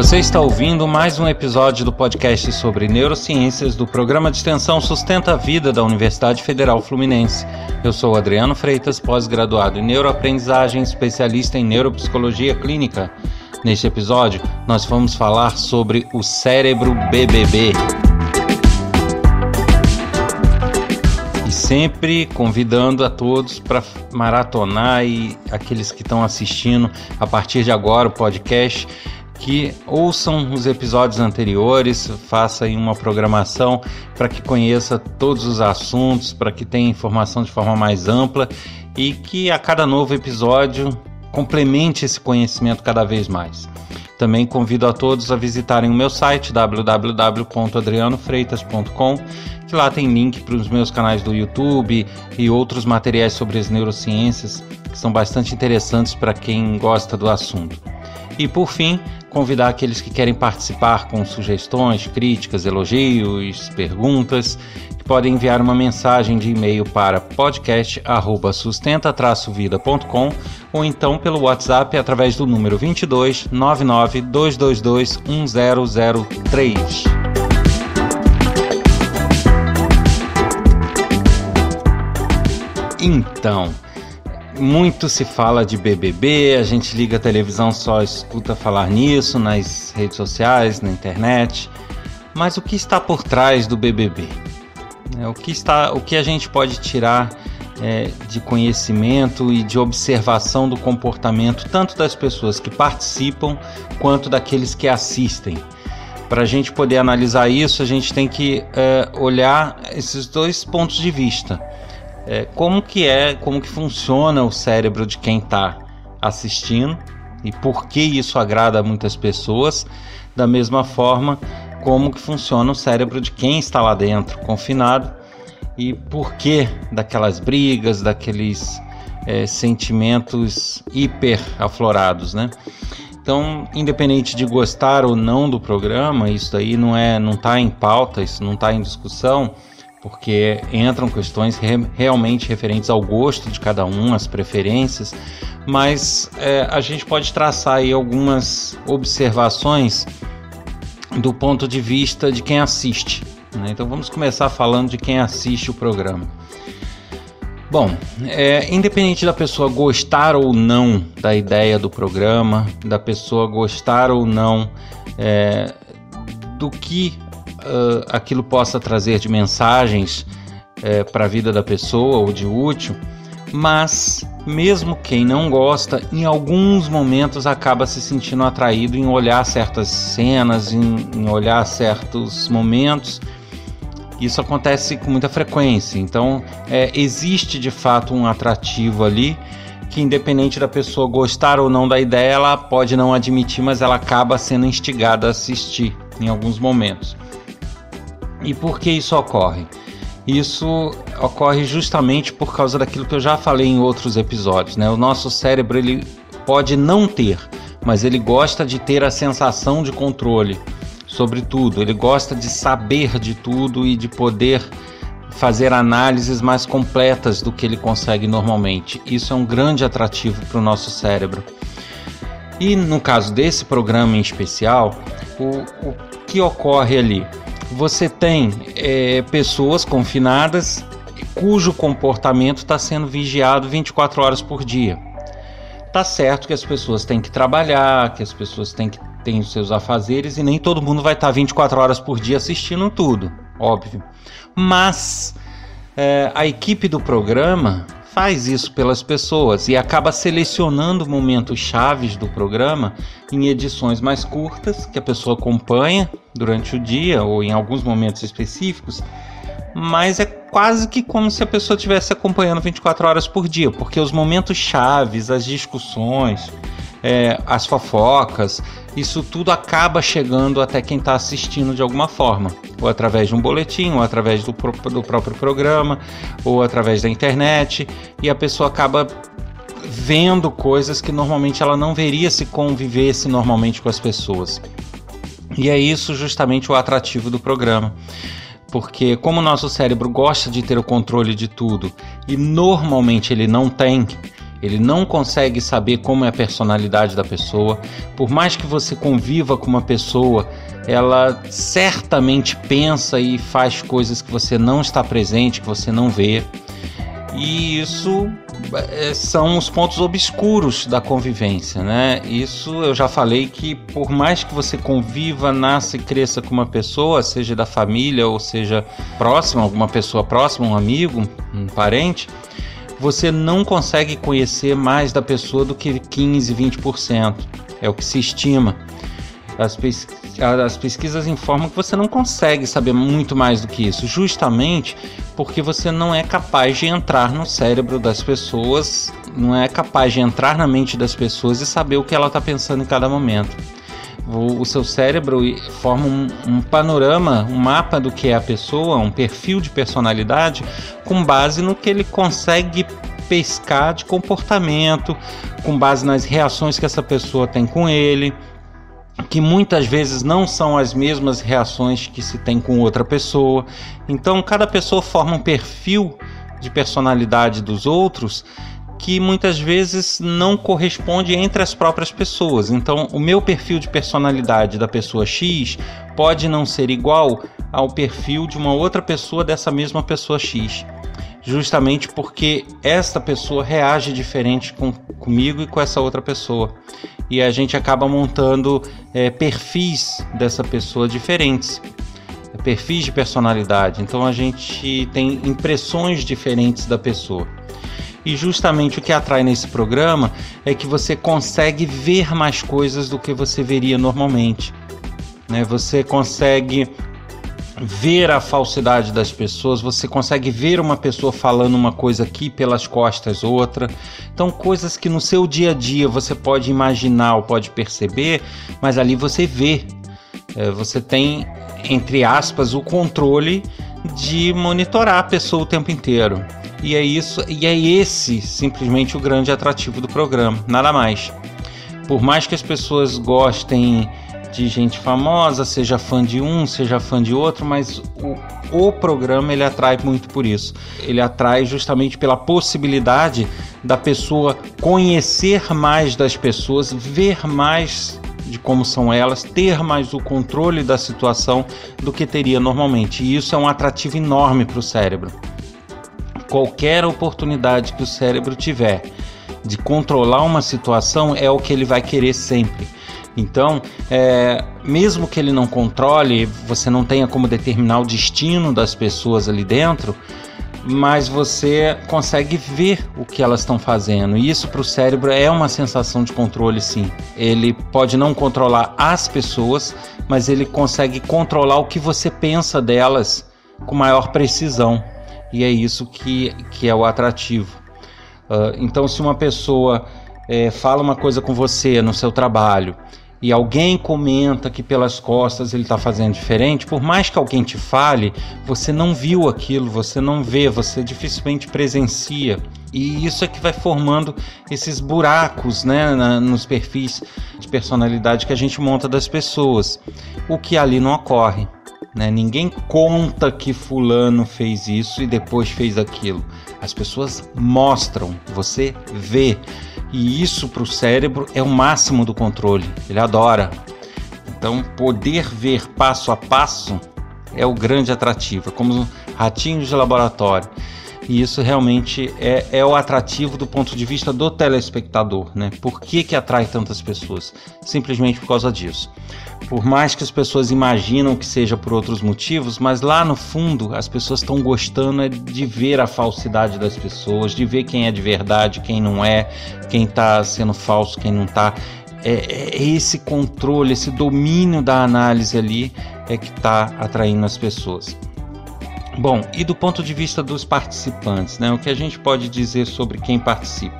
Você está ouvindo mais um episódio do podcast sobre neurociências do programa de extensão Sustenta a Vida da Universidade Federal Fluminense. Eu sou Adriano Freitas, pós-graduado em neuroaprendizagem, especialista em neuropsicologia clínica. Neste episódio, nós vamos falar sobre o cérebro BBB. E sempre convidando a todos para maratonar e aqueles que estão assistindo a partir de agora o podcast que ouçam os episódios anteriores, faça uma programação para que conheça todos os assuntos, para que tenha informação de forma mais ampla e que a cada novo episódio complemente esse conhecimento cada vez mais. Também convido a todos a visitarem o meu site www.adrianofreitas.com, que lá tem link para os meus canais do YouTube e outros materiais sobre as neurociências que são bastante interessantes para quem gosta do assunto. E por fim, convidar aqueles que querem participar com sugestões, críticas, elogios, perguntas, que podem enviar uma mensagem de e-mail para podcast@sustenta-vida.com ou então pelo WhatsApp através do número 22 99 222 1003. Então, muito se fala de BBB, a gente liga a televisão só escuta falar nisso nas redes sociais, na internet. Mas o que está por trás do BBB? É, o que está, o que a gente pode tirar é, de conhecimento e de observação do comportamento tanto das pessoas que participam quanto daqueles que assistem? Para a gente poder analisar isso, a gente tem que é, olhar esses dois pontos de vista é, como que é, como que funciona o cérebro de quem está assistindo e por que isso agrada a muitas pessoas, da mesma forma como que funciona o cérebro de quem está lá dentro, confinado, e por que daquelas brigas, daqueles é, sentimentos hiper aflorados, né? Então, independente de gostar ou não do programa, isso aí não é, não está em pauta, isso não está em discussão porque entram questões re realmente referentes ao gosto de cada um, as preferências, mas é, a gente pode traçar aí algumas observações do ponto de vista de quem assiste. Né? Então vamos começar falando de quem assiste o programa. Bom, é, independente da pessoa gostar ou não da ideia do programa, da pessoa gostar ou não é, do que uh, aquilo possa trazer de mensagens uh, para a vida da pessoa ou de útil, mas mesmo quem não gosta, em alguns momentos acaba se sentindo atraído em olhar certas cenas, em, em olhar certos momentos. Isso acontece com muita frequência, então é, existe de fato um atrativo ali que, independente da pessoa gostar ou não da ideia, ela pode não admitir, mas ela acaba sendo instigada a assistir em alguns momentos. E por que isso ocorre? Isso ocorre justamente por causa daquilo que eu já falei em outros episódios, né? O nosso cérebro ele pode não ter, mas ele gosta de ter a sensação de controle sobre tudo. Ele gosta de saber de tudo e de poder fazer análises mais completas do que ele consegue normalmente. Isso é um grande atrativo para o nosso cérebro. E no caso desse programa em especial, o, o que ocorre ali? Você tem é, pessoas confinadas cujo comportamento está sendo vigiado 24 horas por dia. Tá certo que as pessoas têm que trabalhar, que as pessoas têm que ter os seus afazeres e nem todo mundo vai estar tá 24 horas por dia assistindo tudo, óbvio. Mas é, a equipe do programa faz isso pelas pessoas e acaba selecionando momentos chaves do programa em edições mais curtas que a pessoa acompanha durante o dia ou em alguns momentos específicos, mas é quase que como se a pessoa estivesse acompanhando 24 horas por dia, porque os momentos chaves, as discussões, é, as fofocas, isso tudo acaba chegando até quem está assistindo de alguma forma, ou através de um boletim, ou através do, do próprio programa, ou através da internet, e a pessoa acaba vendo coisas que normalmente ela não veria se convivesse normalmente com as pessoas. E é isso justamente o atrativo do programa. Porque como o nosso cérebro gosta de ter o controle de tudo e normalmente ele não tem, Ele não consegue saber como é a personalidade da pessoa. Por mais que você conviva com uma pessoa, ela certamente pensa e faz coisas que você não está presente, que você não vê. E isso é, são os pontos obscuros da convivência, né? Isso eu já falei que por mais que você conviva, nasça e cresça com uma pessoa, seja da família ou seja próxima, alguma pessoa próxima, um amigo, um parente, você não consegue conhecer mais da pessoa do que 15, 20%. É o que se estima. As, as pesquisas informam que você não consegue saber muito mais do que isso, justamente porque você não é capaz de entrar no cérebro das pessoas, não é capaz de entrar na mente das pessoas e saber o que ela está pensando em cada momento. O, o seu cérebro forma um, um panorama, um mapa do que é a pessoa, um perfil de personalidade, com base no que ele consegue pescar de comportamento, com base nas reações que essa pessoa tem com ele que muitas vezes não são as mesmas reações que se tem com outra pessoa. Então, cada pessoa forma um perfil de personalidade dos outros que muitas vezes não corresponde entre as próprias pessoas. Então, o meu perfil de personalidade da pessoa X pode não ser igual ao perfil de uma outra pessoa dessa mesma pessoa X. Justamente porque esta pessoa reage diferente com, comigo e com essa outra pessoa e a gente acaba montando é, perfis dessa pessoa diferentes, perfis de personalidade. Então a gente tem impressões diferentes da pessoa. E justamente o que atrai nesse programa é que você consegue ver mais coisas do que você veria normalmente. Né? Você consegue ver a falsidade das pessoas, você consegue ver uma pessoa falando uma coisa aqui pelas costas outra. Então, coisas que no seu dia a dia você pode imaginar ou pode perceber, mas ali você vê. É, você tem, entre aspas, o controle de monitorar a pessoa o tempo inteiro. E é isso, e é esse simplesmente o grande atrativo do programa, nada mais. Por mais que as pessoas gostem de gente famosa, seja fã de um, seja fã de outro, mas o, o programa ele atrai muito por isso. Ele atrai justamente pela possibilidade da pessoa conhecer mais das pessoas, ver mais de como são elas, ter mais o controle da situação do que teria normalmente. E isso é um atrativo enorme para o cérebro. Qualquer oportunidade que o cérebro tiver de controlar uma situação é o que ele vai querer sempre então, é, mesmo que ele não controle, você não tenha como determinar o destino das pessoas ali dentro, mas você consegue ver o que elas estão fazendo. E isso para o cérebro é uma sensação de controle, sim. Ele pode não controlar as pessoas, mas ele consegue controlar o que você pensa delas com maior precisão. E é isso que, que é o atrativo. Uh, então, se uma pessoa é, fala uma coisa com você no seu trabalho e alguém comenta que pelas costas ele está fazendo diferente, por mais que alguém te fale, você não viu aquilo, você não vê, você dificilmente presencia. E isso é que vai formando esses buracos né, na, nos perfis de personalidade que a gente monta das pessoas, o que ali não ocorre. Né? Ninguém conta que fulano fez isso e depois fez aquilo. As pessoas mostram, você vê. E isso para o cérebro é o máximo do controle. Ele adora. Então, poder ver passo a passo é o grande atrativo, é como ratinhos de laboratório. E isso realmente é, é o atrativo do ponto de vista do telespectador, né? Por que, que atrai tantas pessoas? Simplesmente por causa disso. Por mais que as pessoas imaginam que seja por outros motivos, mas lá no fundo as pessoas estão gostando é de ver a falsidade das pessoas, de ver quem é de verdade, quem não é, quem está sendo falso, quem não está. É, é, esse controle, esse domínio da análise ali é que está atraindo as pessoas. Bom, e do ponto de vista dos participantes, né, o que a gente pode dizer sobre quem participa?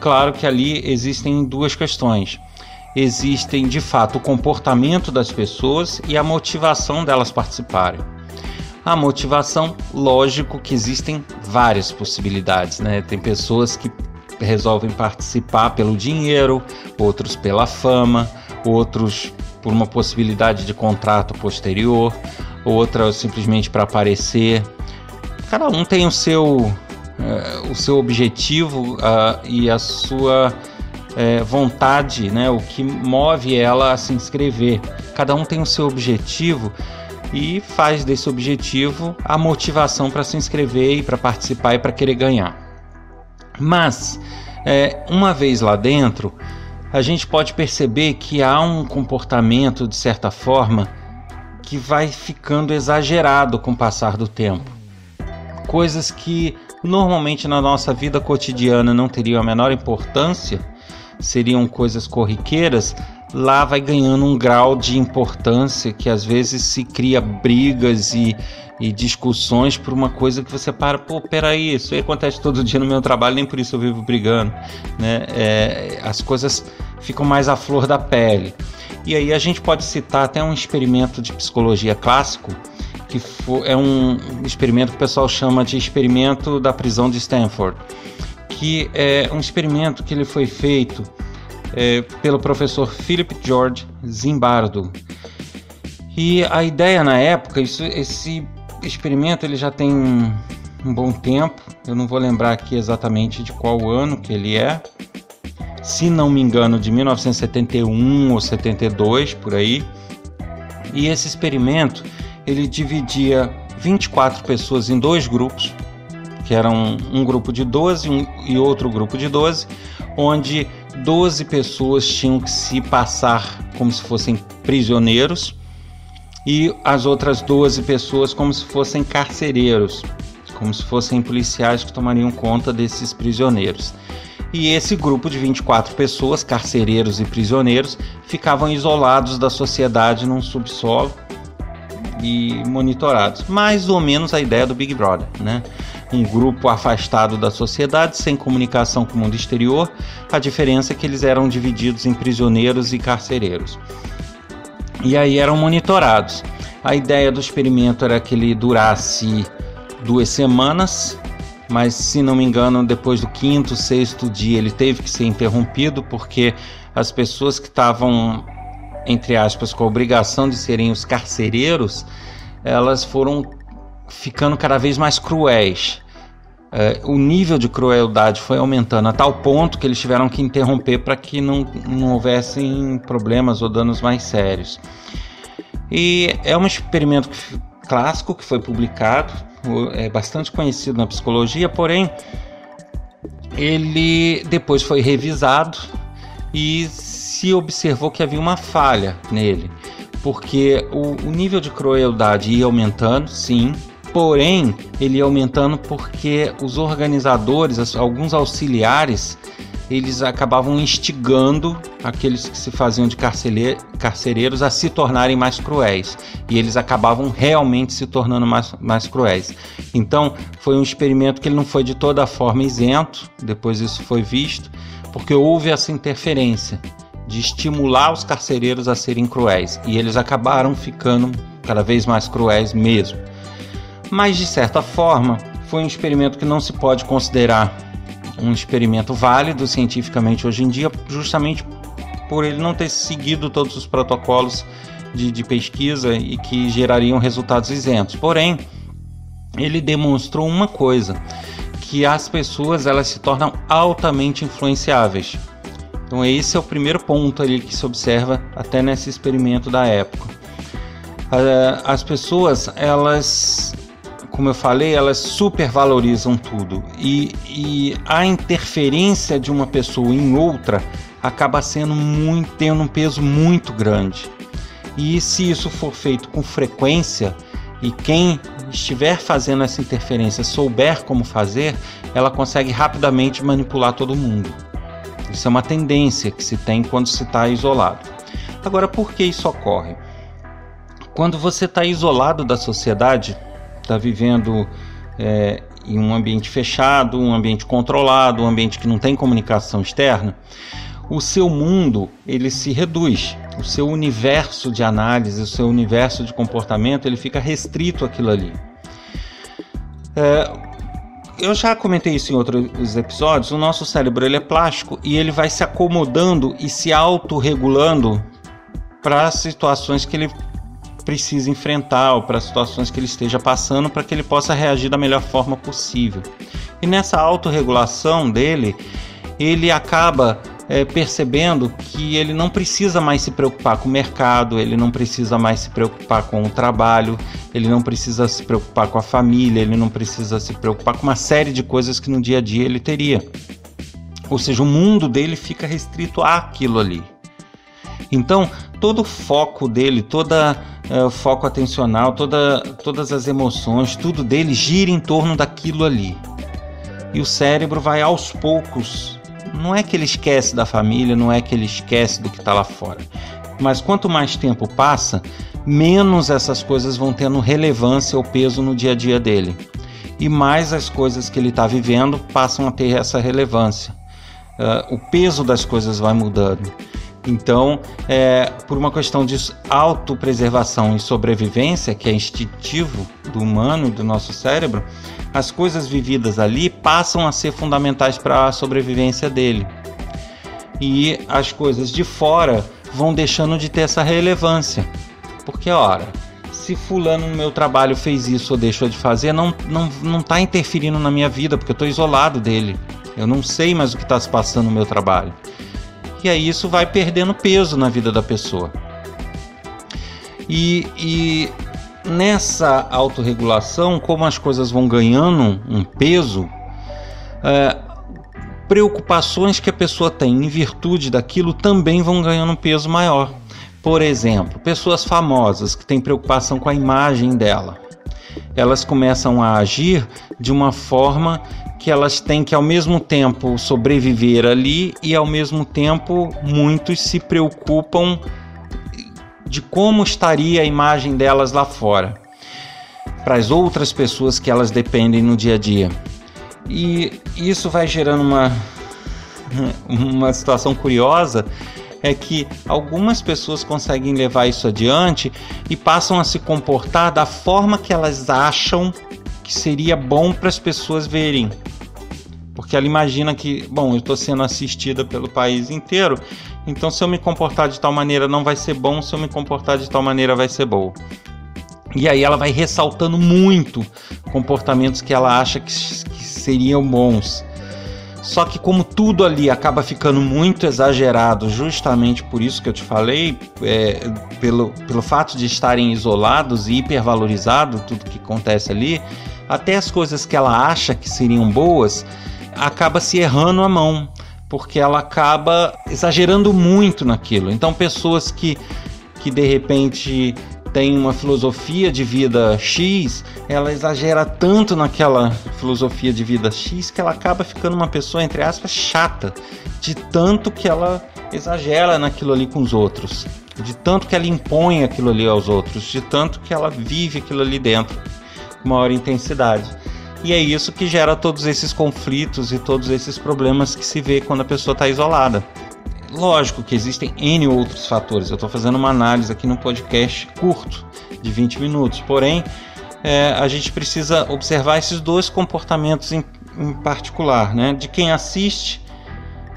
Claro que ali existem duas questões. Existem de fato o comportamento das pessoas e a motivação delas participarem. A motivação, lógico que existem várias possibilidades, né? Tem pessoas que resolvem participar pelo dinheiro, outros pela fama, outros por uma possibilidade de contrato posterior outra simplesmente para aparecer. Cada um tem o seu uh, o seu objetivo e a sua uh, vontade, né, o que move ela a se inscrever. Cada um tem o seu objetivo e faz desse objetivo a motivação para se inscrever e para participar e para querer ganhar. Mas, é, uma vez lá dentro, a gente pode perceber que há um comportamento, de certa forma, que vai ficando exagerado com o passar do tempo. Coisas que normalmente na nossa vida cotidiana não teriam a menor importância, seriam coisas corriqueiras, lá vai ganhando um grau de importância que às vezes se cria brigas e, e discussões por uma coisa que você para, pô, peraí, isso acontece todo dia no meu trabalho, nem por isso eu vivo brigando, né? É, as coisas ficam mais à flor da pele. E aí a gente pode citar até um experimento de psicologia clássico, que é um experimento que o pessoal chama de experimento da prisão de Stanford, que é um experimento que ele foi feito é, pelo professor Philip George Zimbardo. E a ideia na época, isso, esse experimento ele já tem um, bom tempo, eu não vou lembrar aqui exatamente de qual ano que ele é, se não me engano, de 1971 ou 72 por aí. E esse experimento ele dividia 24 pessoas em dois grupos, que eram um grupo de 12 um, e outro grupo de 12, onde 12 pessoas tinham que se passar como se fossem prisioneiros e as outras 12 pessoas como se fossem carcereiros, como se fossem policiais que tomariam conta desses prisioneiros. E esse grupo de 24 pessoas, carcereiros e prisioneiros, ficavam isolados da sociedade num subsolo e monitorados. Mais ou menos a ideia do Big Brother, né? um grupo afastado da sociedade, sem comunicação com o mundo exterior. A diferença é que eles eram divididos em prisioneiros e carcereiros. E aí eram monitorados. A ideia do experimento era que ele durasse duas semanas, mas se não me engano, depois do quinto, sexto dia ele teve que ser interrompido porque as pessoas que estavam, entre aspas, com a obrigação de serem os carcereiros, elas foram ficando cada vez mais cruéis. É, o nível de crueldade foi aumentando a tal ponto que eles tiveram que interromper para que não, não houvessem problemas ou danos mais sérios. E é um experimento clássico que foi publicado, é bastante conhecido na psicologia, porém ele depois foi revisado e se observou que havia uma falha nele, porque o, o nível de crueldade ia aumentando, sim, Porém, ele ia aumentando porque os organizadores, alguns auxiliares, eles acabavam instigando aqueles que se faziam de carcereiros a se tornarem mais cruéis. E eles acabavam realmente se tornando mais, mais cruéis. Então, foi um experimento que ele não foi de toda forma isento, depois isso foi visto, porque houve essa interferência de estimular os carcereiros a serem cruéis. E eles acabaram ficando cada vez mais cruéis mesmo mas de certa forma foi um experimento que não se pode considerar um experimento válido cientificamente hoje em dia, justamente por ele não ter seguido todos os protocolos de, de pesquisa e que gerariam resultados isentos. Porém, ele demonstrou uma coisa, que as pessoas elas se tornam altamente influenciáveis. Então esse é o primeiro ponto ali que se observa até nesse experimento da época. Ah, as pessoas elas como eu falei, elas supervalorizam tudo e, e a interferência de uma pessoa em outra acaba sendo muito tendo um peso muito grande. E se isso for feito com frequência e quem estiver fazendo essa interferência souber como fazer, ela consegue rapidamente manipular todo mundo. Isso é uma tendência que se tem quando se está isolado. Agora, por que isso ocorre? Quando você está isolado da sociedade, está vivendo é, em um ambiente fechado, um ambiente controlado, um ambiente que não tem comunicação externa, o seu mundo ele se reduz, o seu universo de análise, o seu universo de comportamento ele fica restrito àquilo ali. É, eu já comentei isso em outros episódios. O nosso cérebro ele é plástico e ele vai se acomodando e se autorregulando para situações que ele precisa enfrentar ou para situações que ele esteja passando para que ele possa reagir da melhor forma possível. E nessa autorregulação dele, ele acaba é, percebendo que ele não precisa mais se preocupar com o mercado, ele não precisa mais se preocupar com o trabalho, ele não precisa se preocupar com a família, ele não precisa se preocupar com uma série de coisas que no dia a dia ele teria. Ou seja, o mundo dele fica restrito àquilo ali. Então, todo o foco dele, toda é, o foco atencional, toda, todas as emoções, tudo dele gira em torno daquilo ali. E o cérebro vai aos poucos não é que ele esquece da família, não é que ele esquece do que está lá fora. Mas quanto mais tempo passa, menos essas coisas vão tendo relevância ou peso no dia a dia dele. E mais as coisas que ele está vivendo passam a ter essa relevância. Uh, o peso das coisas vai mudando. Então, é, por uma questão de autopreservação e sobrevivência, que é instintivo do humano e do nosso cérebro, as coisas vividas ali passam a ser fundamentais para a sobrevivência dele. E as coisas de fora vão deixando de ter essa relevância. Porque, ora, se fulano no meu trabalho fez isso ou deixou de fazer, não não não está interferindo na minha vida, porque eu estou isolado dele. Eu não sei mais o que está se passando no meu trabalho. E aí isso vai perdendo peso na vida da pessoa. E, e nessa autorregulação, como as coisas vão ganhando um peso, é, preocupações que a pessoa tem em virtude daquilo também vão ganhando um peso maior. Por exemplo, pessoas famosas que têm preocupação com a imagem dela, elas começam a agir de uma forma que elas têm que ao mesmo tempo sobreviver ali e ao mesmo tempo muitos se preocupam de como estaria a imagem delas lá fora, para as outras pessoas que elas dependem no dia a dia. E isso vai gerando uma, uma situação curiosa é que algumas pessoas conseguem levar isso adiante e passam a se comportar da forma que elas acham que seria bom para as pessoas verem. Porque ela imagina que, bom, eu estou sendo assistida pelo país inteiro, então se eu me comportar de tal maneira não vai ser bom, se eu me comportar de tal maneira vai ser bom. E aí ela vai ressaltando muito comportamentos que ela acha que, que seriam bons. Só que como tudo ali acaba ficando muito exagerado, justamente por isso que eu te falei, é, pelo, pelo fato de estarem isolados e hipervalorizados tudo que acontece ali, até as coisas que ela acha que seriam boas acaba se errando a mão, porque ela acaba exagerando muito naquilo. Então, pessoas que, que de repente têm uma filosofia de vida X, ela exagera tanto naquela filosofia de vida X que ela acaba ficando uma pessoa, entre aspas, chata, de tanto que ela exagera naquilo ali com os outros, de tanto que ela impõe aquilo ali aos outros, de tanto que ela vive aquilo ali dentro com maior intensidade. E é isso que gera todos esses conflitos e todos esses problemas que se vê quando a pessoa está isolada. Lógico que existem N outros fatores. Eu estou fazendo uma análise aqui no podcast curto, de 20 minutos. Porém, é, a gente precisa observar esses dois comportamentos em, em particular, né? De quem assiste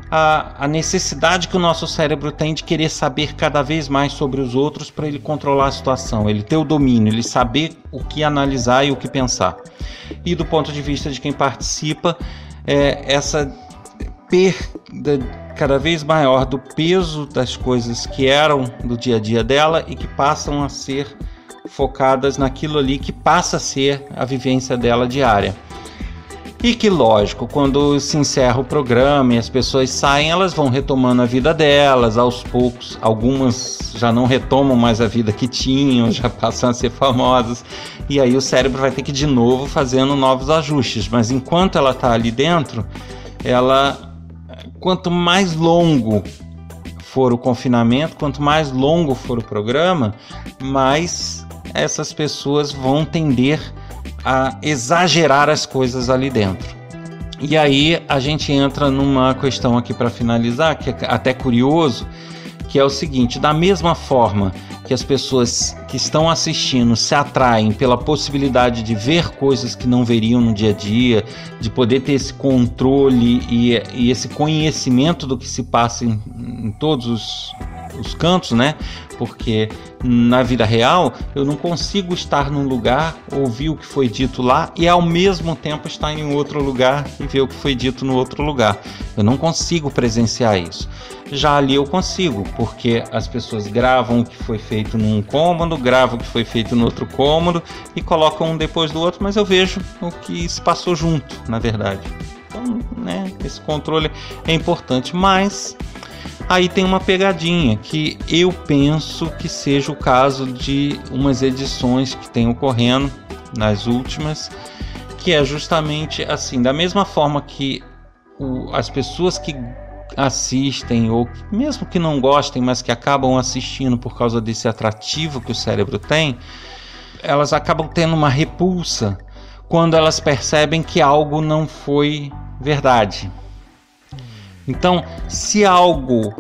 a, a, necessidade que o nosso cérebro tem de querer saber cada vez mais sobre os outros para ele controlar a situação, ele ter o domínio, ele saber o que analisar e o que pensar. E do ponto de vista de quem participa, é, essa perda cada vez maior do peso das coisas que eram do dia a dia dela e que passam a ser focadas naquilo ali que passa a ser a vivência dela diária. E que, lógico, quando se encerra o programa e as pessoas saem, elas vão retomando a vida delas, aos poucos. Algumas já não retomam mais a vida que tinham, já passam a ser famosas. E aí o cérebro vai ter que de novo fazendo novos ajustes. Mas enquanto ela está ali dentro, ela. Quanto mais longo for o confinamento, quanto mais longo for o programa, mais essas pessoas vão tender a exagerar as coisas ali dentro. E aí a gente entra numa questão aqui para finalizar, que é até curioso, que é o seguinte: da mesma forma que as pessoas que estão assistindo se atraem pela possibilidade de ver coisas que não veriam no dia a dia, de poder ter esse controle e, e esse conhecimento do que se passa em, em todos os os cantos, né? Porque na vida real eu não consigo estar num lugar, ouvir o que foi dito lá e ao mesmo tempo estar em outro lugar e ver o que foi dito no outro lugar. Eu não consigo presenciar isso. Já ali eu consigo, porque as pessoas gravam o que foi feito num cômodo, gravam o que foi feito no outro cômodo e colocam um depois do outro, mas eu vejo o que se passou junto, na verdade. Então, né, esse controle é importante, mas aí tem uma pegadinha que eu penso que seja o caso de umas edições que tem ocorrendo nas últimas, que é justamente assim, da mesma forma que o, as pessoas que assistem ou mesmo que não gostem, mas que acabam assistindo por causa desse atrativo que o cérebro tem, elas acabam tendo uma repulsa quando elas percebem que algo não foi verdade. Então, se algo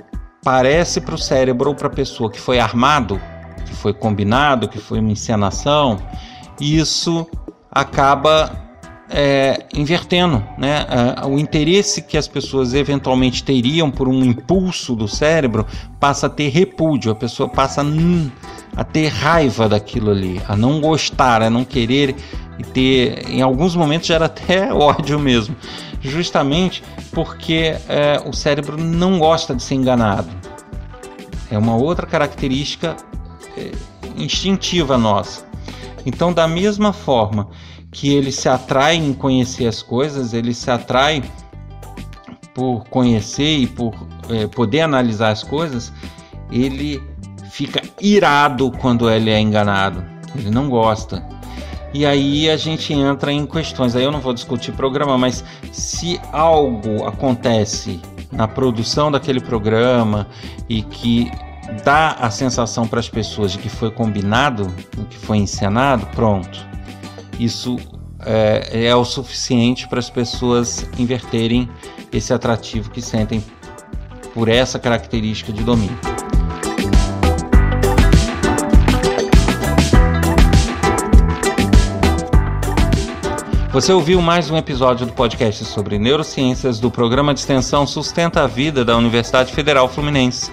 parece para o cérebro ou para a pessoa que foi armado, que foi combinado, que foi uma encenação, isso acaba é, invertendo né? o interesse que as pessoas eventualmente teriam por um impulso do cérebro passa a ter repúdio, a pessoa passa a, a ter raiva daquilo ali, a não gostar, a não querer e ter, em alguns momentos gera até ódio mesmo, justamente porque é, o cérebro não gosta de ser enganado. É uma outra característica é, instintiva nossa. Então, da mesma forma que ele se atrai em conhecer as coisas, ele se atrai por conhecer e por é, poder analisar as coisas, ele fica irado quando ele é enganado. Ele não gosta. E aí a gente entra em questões. Aí eu não vou discutir programa, mas se algo acontece na produção daquele programa e que dá a sensação para as pessoas de que foi combinado, que foi encenado, pronto isso é, é o suficiente para as pessoas inverterem esse atrativo que sentem por essa característica de domínio. Você ouviu mais um episódio do podcast sobre neurociências do programa de extensão Sustenta a Vida da Universidade Federal Fluminense.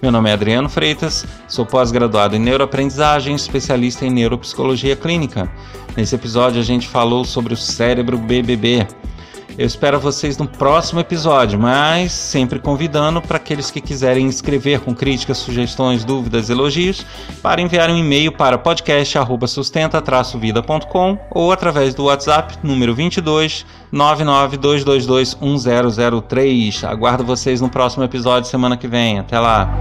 Meu nome é Adriano Freitas, sou pós-graduado em neuroaprendizagem, especialista em neuropsicologia clínica. Nesse episódio a gente falou sobre o cérebro BBB. Eu espero vocês no próximo episódio, mas sempre convidando para aqueles que quiserem escrever com críticas, sugestões, dúvidas, elogios, para enviar um e-mail para podcast@sustenta-vida.com ou através do WhatsApp número 22 992221003. Aguardo vocês no próximo episódio semana que vem. Até lá.